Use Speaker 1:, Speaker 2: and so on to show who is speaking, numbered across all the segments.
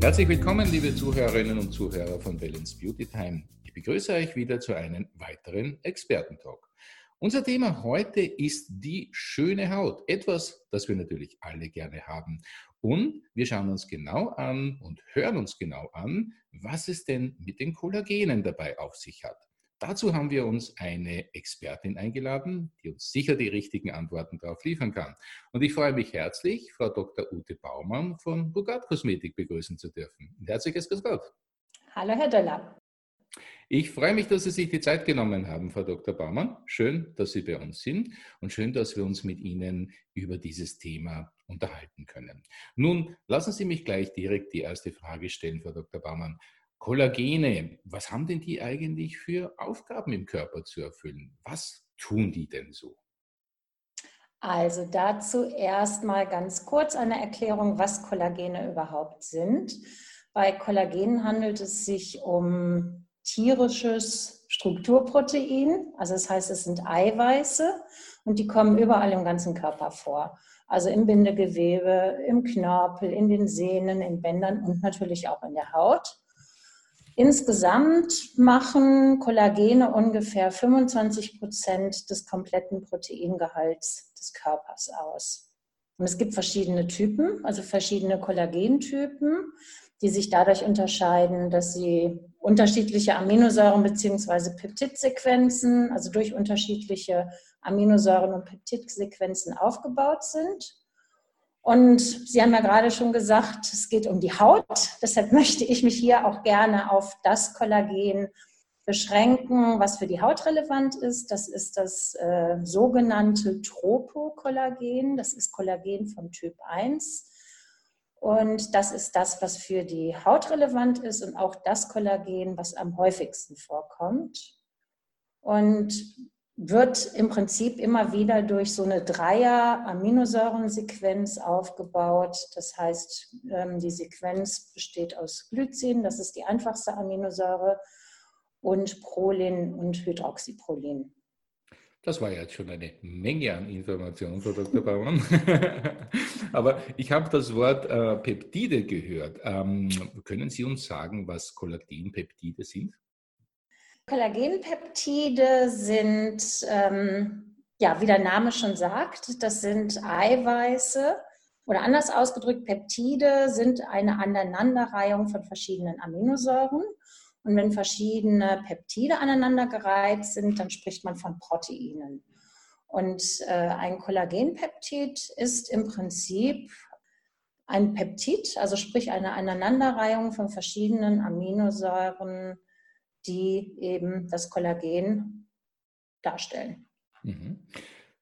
Speaker 1: Herzlich willkommen, liebe Zuhörerinnen und Zuhörer von Balance Beauty Time. Ich begrüße euch wieder zu einem weiteren Expertentalk. Unser Thema heute ist die schöne Haut. Etwas, das wir natürlich alle gerne haben. Und wir schauen uns genau an und hören uns genau an, was es denn mit den Kollagenen dabei auf sich hat. Dazu haben wir uns eine Expertin eingeladen, die uns sicher die richtigen Antworten darauf liefern kann. Und ich freue mich herzlich, Frau Dr. Ute Baumann von Bugat Kosmetik begrüßen zu dürfen. Herzliches Grüß Gott.
Speaker 2: Hallo, Herr Döller.
Speaker 1: Ich freue mich, dass Sie sich die Zeit genommen haben, Frau Dr. Baumann. Schön, dass Sie bei uns sind und schön, dass wir uns mit Ihnen über dieses Thema unterhalten können. Nun, lassen Sie mich gleich direkt die erste Frage stellen, Frau Dr. Baumann. Kollagene, was haben denn die eigentlich für Aufgaben im Körper zu erfüllen? Was tun die denn so?
Speaker 2: Also dazu erstmal ganz kurz eine Erklärung, was Kollagene überhaupt sind. Bei Kollagenen handelt es sich um tierisches Strukturprotein, also das heißt, es sind Eiweiße und die kommen überall im ganzen Körper vor. Also im Bindegewebe, im Knorpel, in den Sehnen, in Bändern und natürlich auch in der Haut. Insgesamt machen Kollagene ungefähr 25 Prozent des kompletten Proteingehalts des Körpers aus. Und es gibt verschiedene Typen, also verschiedene Kollagentypen, die sich dadurch unterscheiden, dass sie unterschiedliche Aminosäuren bzw. Peptidsequenzen, also durch unterschiedliche Aminosäuren und Peptidsequenzen aufgebaut sind. Und Sie haben ja gerade schon gesagt, es geht um die Haut. Deshalb möchte ich mich hier auch gerne auf das Kollagen beschränken, was für die Haut relevant ist. Das ist das äh, sogenannte Tropokollagen. Das ist Kollagen von Typ 1. Und das ist das, was für die Haut relevant ist und auch das Kollagen, was am häufigsten vorkommt. Und wird im Prinzip immer wieder durch so eine Dreier-Aminosäurensequenz aufgebaut. Das heißt, ähm, die Sequenz besteht aus Glycin, das ist die einfachste Aminosäure, und Prolin und Hydroxyprolin.
Speaker 1: Das war jetzt schon eine Menge an Informationen, Frau Dr. Baumann. Aber ich habe das Wort äh, Peptide gehört. Ähm, können Sie uns sagen, was Kollagenpeptide sind?
Speaker 2: Kollagenpeptide sind, ähm, ja, wie der Name schon sagt, das sind Eiweiße oder anders ausgedrückt, Peptide sind eine Aneinanderreihung von verschiedenen Aminosäuren. Und wenn verschiedene Peptide aneinandergereiht sind, dann spricht man von Proteinen. Und äh, ein Kollagenpeptid ist im Prinzip ein Peptid, also sprich eine Aneinanderreihung von verschiedenen Aminosäuren die eben das Kollagen darstellen.
Speaker 1: Mhm.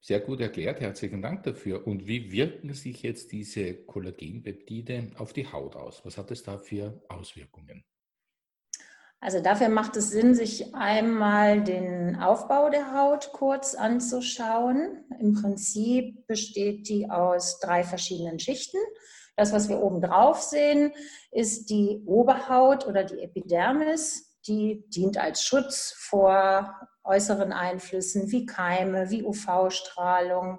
Speaker 1: Sehr gut erklärt, herzlichen Dank dafür. Und wie wirken sich jetzt diese Kollagenpeptide auf die Haut aus? Was hat es da für Auswirkungen?
Speaker 2: Also dafür macht es Sinn, sich einmal den Aufbau der Haut kurz anzuschauen. Im Prinzip besteht die aus drei verschiedenen Schichten. Das, was wir oben drauf sehen, ist die Oberhaut oder die Epidermis die dient als Schutz vor äußeren Einflüssen wie Keime, wie UV-Strahlung.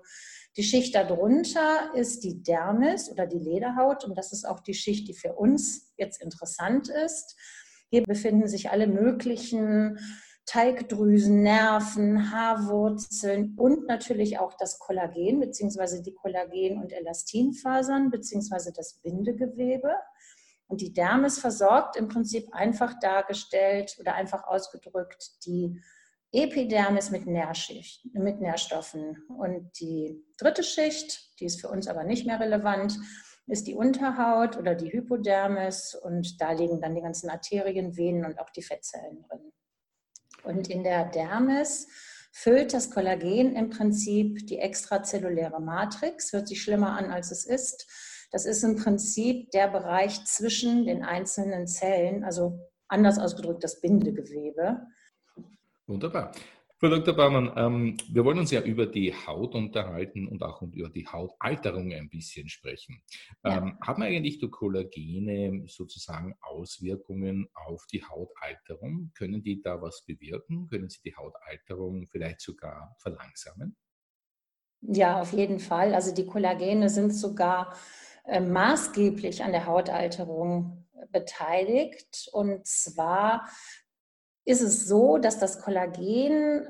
Speaker 2: Die Schicht darunter ist die Dermis oder die Lederhaut und das ist auch die Schicht, die für uns jetzt interessant ist. Hier befinden sich alle möglichen Teigdrüsen, Nerven, Haarwurzeln und natürlich auch das Kollagen bzw. die Kollagen- und Elastinfasern bzw. das Bindegewebe. Und die Dermis versorgt im Prinzip einfach dargestellt oder einfach ausgedrückt die Epidermis mit, mit Nährstoffen. Und die dritte Schicht, die ist für uns aber nicht mehr relevant, ist die Unterhaut oder die Hypodermis. Und da liegen dann die ganzen Arterien, Venen und auch die Fettzellen drin. Und in der Dermis füllt das Kollagen im Prinzip die extrazelluläre Matrix. Hört sich schlimmer an, als es ist das ist im Prinzip der Bereich zwischen den einzelnen Zellen, also anders ausgedrückt das Bindegewebe.
Speaker 1: Wunderbar. Frau Dr. Baumann, ähm, wir wollen uns ja über die Haut unterhalten und auch über die Hautalterung ein bisschen sprechen. Ja. Ähm, haben eigentlich die Kollagene sozusagen Auswirkungen auf die Hautalterung? Können die da was bewirken? Können sie die Hautalterung vielleicht sogar verlangsamen?
Speaker 2: Ja, auf jeden Fall. Also die Kollagene sind sogar äh, maßgeblich an der Hautalterung beteiligt. Und zwar ist es so, dass das Kollagen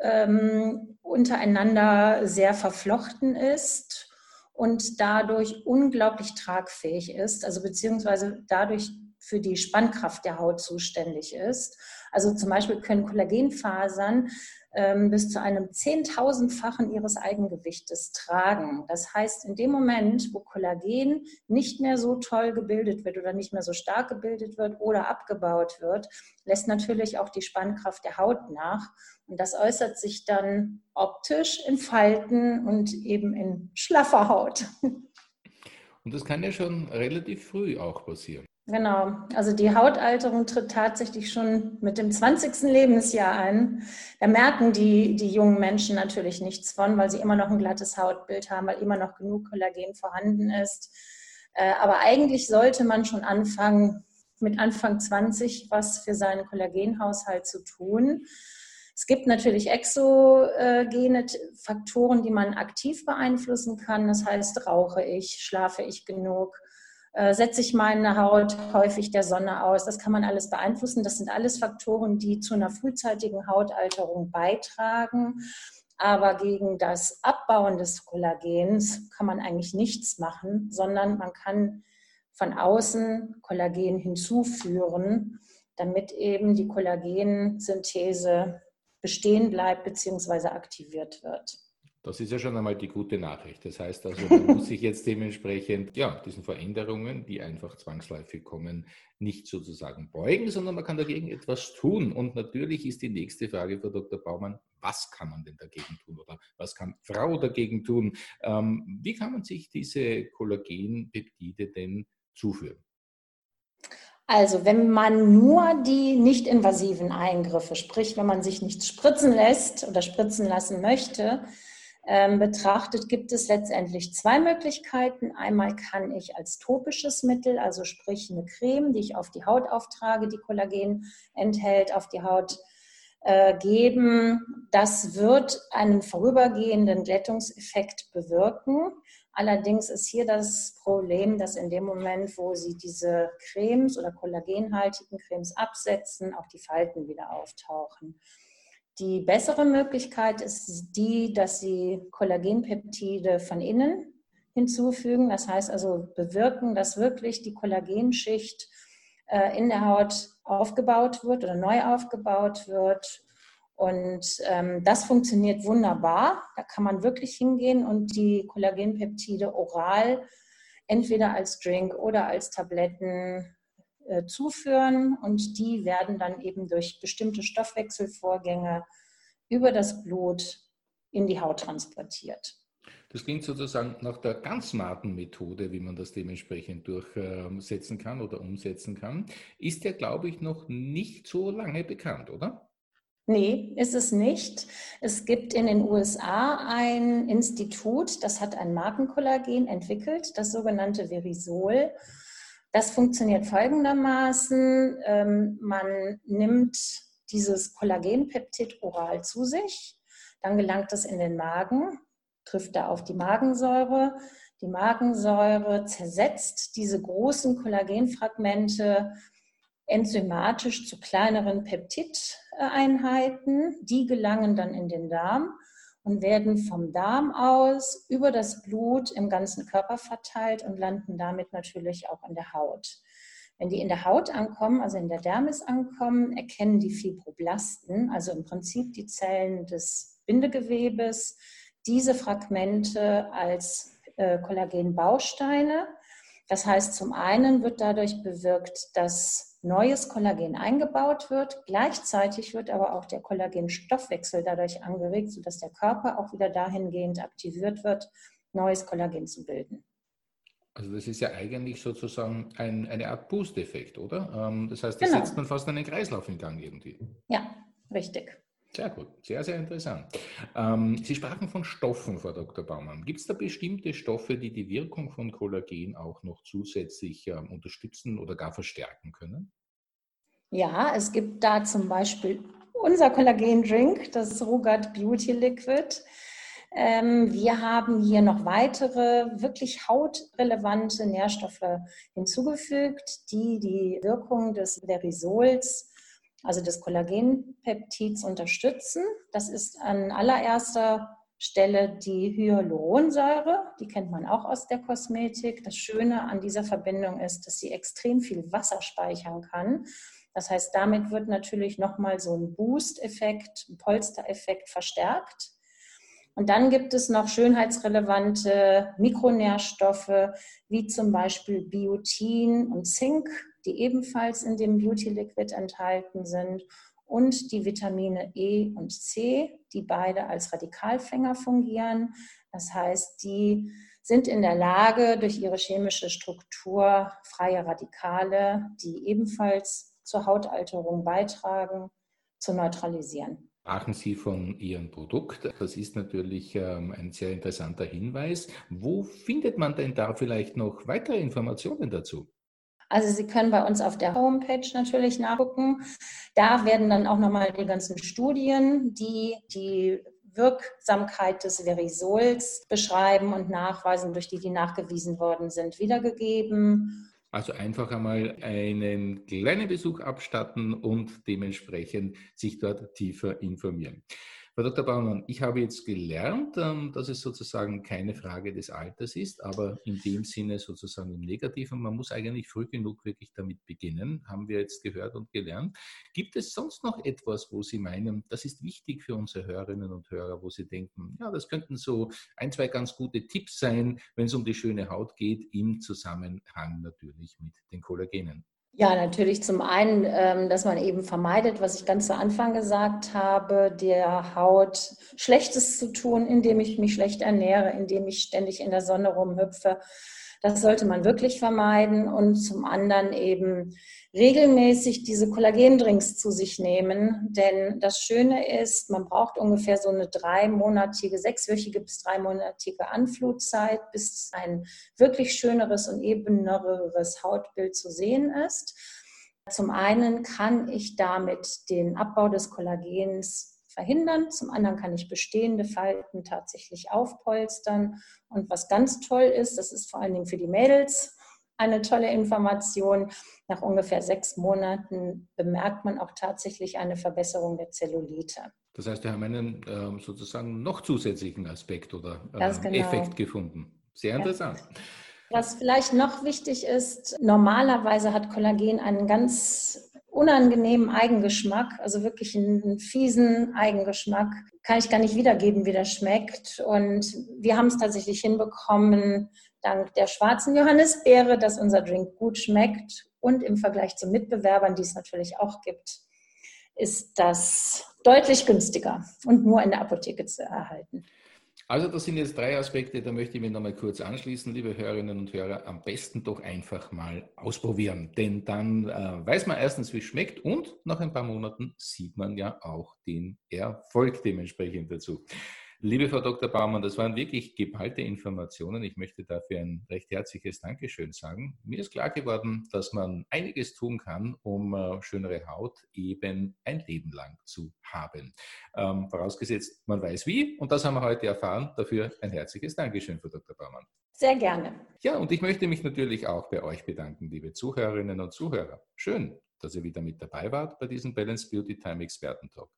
Speaker 2: ähm, untereinander sehr verflochten ist und dadurch unglaublich tragfähig ist, also beziehungsweise dadurch für die Spannkraft der Haut zuständig ist. Also zum Beispiel können Kollagenfasern ähm, bis zu einem Zehntausendfachen ihres Eigengewichtes tragen. Das heißt, in dem Moment, wo Kollagen nicht mehr so toll gebildet wird oder nicht mehr so stark gebildet wird oder abgebaut wird, lässt natürlich auch die Spannkraft der Haut nach. Und das äußert sich dann optisch in Falten und eben in schlaffer Haut.
Speaker 1: Und das kann ja schon relativ früh auch passieren.
Speaker 2: Genau, also die Hautalterung tritt tatsächlich schon mit dem 20. Lebensjahr ein. Da merken die, die jungen Menschen natürlich nichts von, weil sie immer noch ein glattes Hautbild haben, weil immer noch genug Kollagen vorhanden ist. Äh, aber eigentlich sollte man schon anfangen, mit Anfang 20 was für seinen Kollagenhaushalt zu tun. Es gibt natürlich exogene Faktoren, die man aktiv beeinflussen kann. Das heißt, rauche ich, schlafe ich genug, äh, setze ich meine Haut häufig der Sonne aus. Das kann man alles beeinflussen. Das sind alles Faktoren, die zu einer frühzeitigen Hautalterung beitragen. Aber gegen das Abbauen des Kollagens kann man eigentlich nichts machen, sondern man kann von außen Kollagen hinzuführen, damit eben die Kollagensynthese bestehen bleibt bzw. aktiviert wird.
Speaker 1: Das ist ja schon einmal die gute Nachricht. Das heißt also, man muss sich jetzt dementsprechend ja, diesen Veränderungen, die einfach zwangsläufig kommen, nicht sozusagen beugen, sondern man kann dagegen etwas tun. Und natürlich ist die nächste Frage, Frau Dr. Baumann, was kann man denn dagegen tun oder was kann Frau dagegen tun? Ähm, wie kann man sich diese Kollagenpeptide denn zuführen?
Speaker 2: Also wenn man nur die nicht invasiven Eingriffe, sprich wenn man sich nichts spritzen lässt oder spritzen lassen möchte, betrachtet, gibt es letztendlich zwei Möglichkeiten. Einmal kann ich als topisches Mittel, also sprich eine Creme, die ich auf die Haut auftrage, die Kollagen enthält, auf die Haut äh, geben. Das wird einen vorübergehenden Glättungseffekt bewirken. Allerdings ist hier das Problem, dass in dem Moment, wo Sie diese Cremes oder kollagenhaltigen Cremes absetzen, auch die Falten wieder auftauchen. Die bessere Möglichkeit ist die, dass Sie Kollagenpeptide von innen hinzufügen. Das heißt also bewirken, dass wirklich die Kollagenschicht äh, in der Haut aufgebaut wird oder neu aufgebaut wird. Und ähm, das funktioniert wunderbar. Da kann man wirklich hingehen und die Kollagenpeptide oral entweder als Drink oder als Tabletten äh, zuführen und die werden dann eben durch bestimmte Stoffwechselvorgänge über das Blut in die Haut transportiert.
Speaker 1: Das klingt sozusagen nach der ganz smarten Methode, wie man das dementsprechend durchsetzen kann oder umsetzen kann. Ist ja, glaube ich, noch nicht so lange bekannt, oder?
Speaker 2: Nee, ist es nicht. Es gibt in den USA ein Institut, das hat ein Markenkollagen entwickelt, das sogenannte Verisol. Das funktioniert folgendermaßen. Ähm, man nimmt dieses Kollagenpeptid oral zu sich, dann gelangt es in den Magen, trifft da auf die Magensäure. Die Magensäure zersetzt diese großen Kollagenfragmente enzymatisch zu kleineren Peptideinheiten. Die gelangen dann in den Darm und werden vom Darm aus über das Blut im ganzen Körper verteilt und landen damit natürlich auch in der Haut. Wenn die in der Haut ankommen, also in der Dermis ankommen, erkennen die Fibroblasten, also im Prinzip die Zellen des Bindegewebes, diese Fragmente als äh, Kollagenbausteine. Das heißt, zum einen wird dadurch bewirkt, dass neues Kollagen eingebaut wird. Gleichzeitig wird aber auch der Kollagenstoffwechsel dadurch angeregt, sodass der Körper auch wieder dahingehend aktiviert wird, neues Kollagen zu bilden.
Speaker 1: Also das ist ja eigentlich sozusagen ein, eine Art Boost-Effekt, oder? Ähm, das heißt, da genau. setzt man fast einen Kreislauf in Gang irgendwie.
Speaker 2: Ja, richtig.
Speaker 1: Sehr gut, sehr, sehr interessant. Ähm, Sie sprachen von Stoffen, Frau Dr. Baumann. Gibt es da bestimmte Stoffe, die die Wirkung von Kollagen auch noch zusätzlich ähm, unterstützen oder gar verstärken können?
Speaker 2: Ja, es gibt da zum Beispiel unser Kollagen-Drink, das Rugat Beauty Liquid. Ähm, wir haben hier noch weitere wirklich hautrelevante Nährstoffe hinzugefügt, die die Wirkung des Verisols, also des Kollagenpeptids, unterstützen. Das ist an allererster Stelle die Hyaluronsäure, die kennt man auch aus der Kosmetik. Das Schöne an dieser Verbindung ist, dass sie extrem viel Wasser speichern kann. Das heißt, damit wird natürlich nochmal so ein Boost-Effekt, ein Polstereffekt verstärkt. Und dann gibt es noch schönheitsrelevante Mikronährstoffe, wie zum Beispiel Biotin und Zink, die ebenfalls in dem Beauty Liquid enthalten sind. Und die Vitamine E und C, die beide als Radikalfänger fungieren. Das heißt, die sind in der Lage, durch ihre chemische Struktur freie Radikale, die ebenfalls zur Hautalterung beitragen, zu neutralisieren
Speaker 1: sprachen Sie von Ihrem Produkt. Das ist natürlich ähm, ein sehr interessanter Hinweis. Wo findet man denn da vielleicht noch weitere Informationen dazu?
Speaker 2: Also Sie können bei uns auf der Homepage natürlich nachgucken. Da werden dann auch nochmal die ganzen Studien, die die Wirksamkeit des Verisols beschreiben und nachweisen, durch die die nachgewiesen worden sind, wiedergegeben.
Speaker 1: Also einfach einmal einen kleinen Besuch abstatten und dementsprechend sich dort tiefer informieren. Frau Dr. Baumann, ich habe jetzt gelernt, ähm, dass es sozusagen keine Frage des Alters ist, aber in dem Sinne sozusagen im Negativen. Man muss eigentlich früh genug wirklich damit beginnen, haben wir jetzt gehört und gelernt. Gibt es sonst noch etwas, wo Sie meinen, das ist wichtig für unsere Hörerinnen und Hörer, wo Sie denken, ja, das könnten so ein, zwei ganz gute Tipps sein, wenn es um die schöne Haut geht, im Zusammenhang natürlich mit den Kollagenen?
Speaker 2: Ja, natürlich zum einen, ähm, dass man eben vermeidet, was ich ganz zu Anfang gesagt habe, der Haut Schlechtes zu tun, indem ich mich schlecht ernähre, indem ich ständig in der Sonne rumhüpfe. Das sollte man wirklich vermeiden und zum anderen eben regelmäßig diese Kollagendrinks zu sich nehmen. Denn das Schöne ist, man braucht ungefähr so eine dreimonatige, sechswöchige bis dreimonatige Anflutzeit, bis ein wirklich schöneres und ebeneres Hautbild zu sehen ist. Zum einen kann ich damit den Abbau des Kollagens verhindern. Zum anderen kann ich bestehende Falten tatsächlich aufpolstern. Und was ganz toll ist, das ist vor allen Dingen für die Mädels eine tolle Information. Nach ungefähr sechs Monaten bemerkt man auch tatsächlich eine Verbesserung der Zellulite.
Speaker 1: Das heißt, wir haben einen ähm, sozusagen noch zusätzlichen Aspekt oder ähm, genau. Effekt gefunden. Sehr interessant. Ja.
Speaker 2: Was vielleicht noch wichtig ist, normalerweise hat Kollagen einen ganz unangenehmen Eigengeschmack, also wirklich einen fiesen Eigengeschmack. Kann ich gar nicht wiedergeben, wie der schmeckt. Und wir haben es tatsächlich hinbekommen, dank der schwarzen Johannisbeere, dass unser Drink gut schmeckt. Und im Vergleich zu Mitbewerbern, die es natürlich auch gibt, ist das deutlich günstiger und nur in der Apotheke zu erhalten.
Speaker 1: Also das sind jetzt drei Aspekte, da möchte ich mich nochmal kurz anschließen, liebe Hörerinnen und Hörer. Am besten doch einfach mal ausprobieren, denn dann äh, weiß man erstens, wie es schmeckt und nach ein paar Monaten sieht man ja auch den Erfolg dementsprechend dazu. Liebe Frau Dr. Baumann, das waren wirklich geballte Informationen. Ich möchte dafür ein recht herzliches Dankeschön sagen. Mir ist klar geworden, dass man einiges tun kann, um äh, schönere Haut eben ein Leben lang zu haben. Ähm, vorausgesetzt, man weiß wie. Und das haben wir heute erfahren. Dafür ein herzliches Dankeschön, Frau Dr. Baumann.
Speaker 2: Sehr gerne.
Speaker 1: Ja, und ich möchte mich natürlich auch bei euch bedanken, liebe Zuhörerinnen und Zuhörer. Schön, dass ihr wieder mit dabei wart bei diesem Balance Beauty Time Experten-Talk.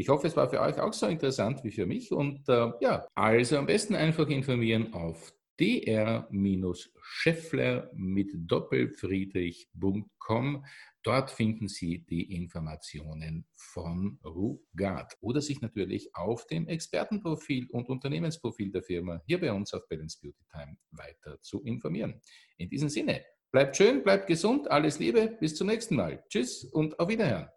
Speaker 1: Ich hoffe, es war für euch auch so interessant wie für mich. Und äh, ja, also am besten einfach informieren auf dr-scheffler mit doppelfriedrich.com. Dort finden Sie die Informationen von Rugard oder sich natürlich auf dem Expertenprofil und Unternehmensprofil der Firma hier bei uns auf Balance Beauty Time weiter zu informieren. In diesem Sinne, bleibt schön, bleibt gesund, alles Liebe, bis zum nächsten Mal. Tschüss und auf Wiederhören.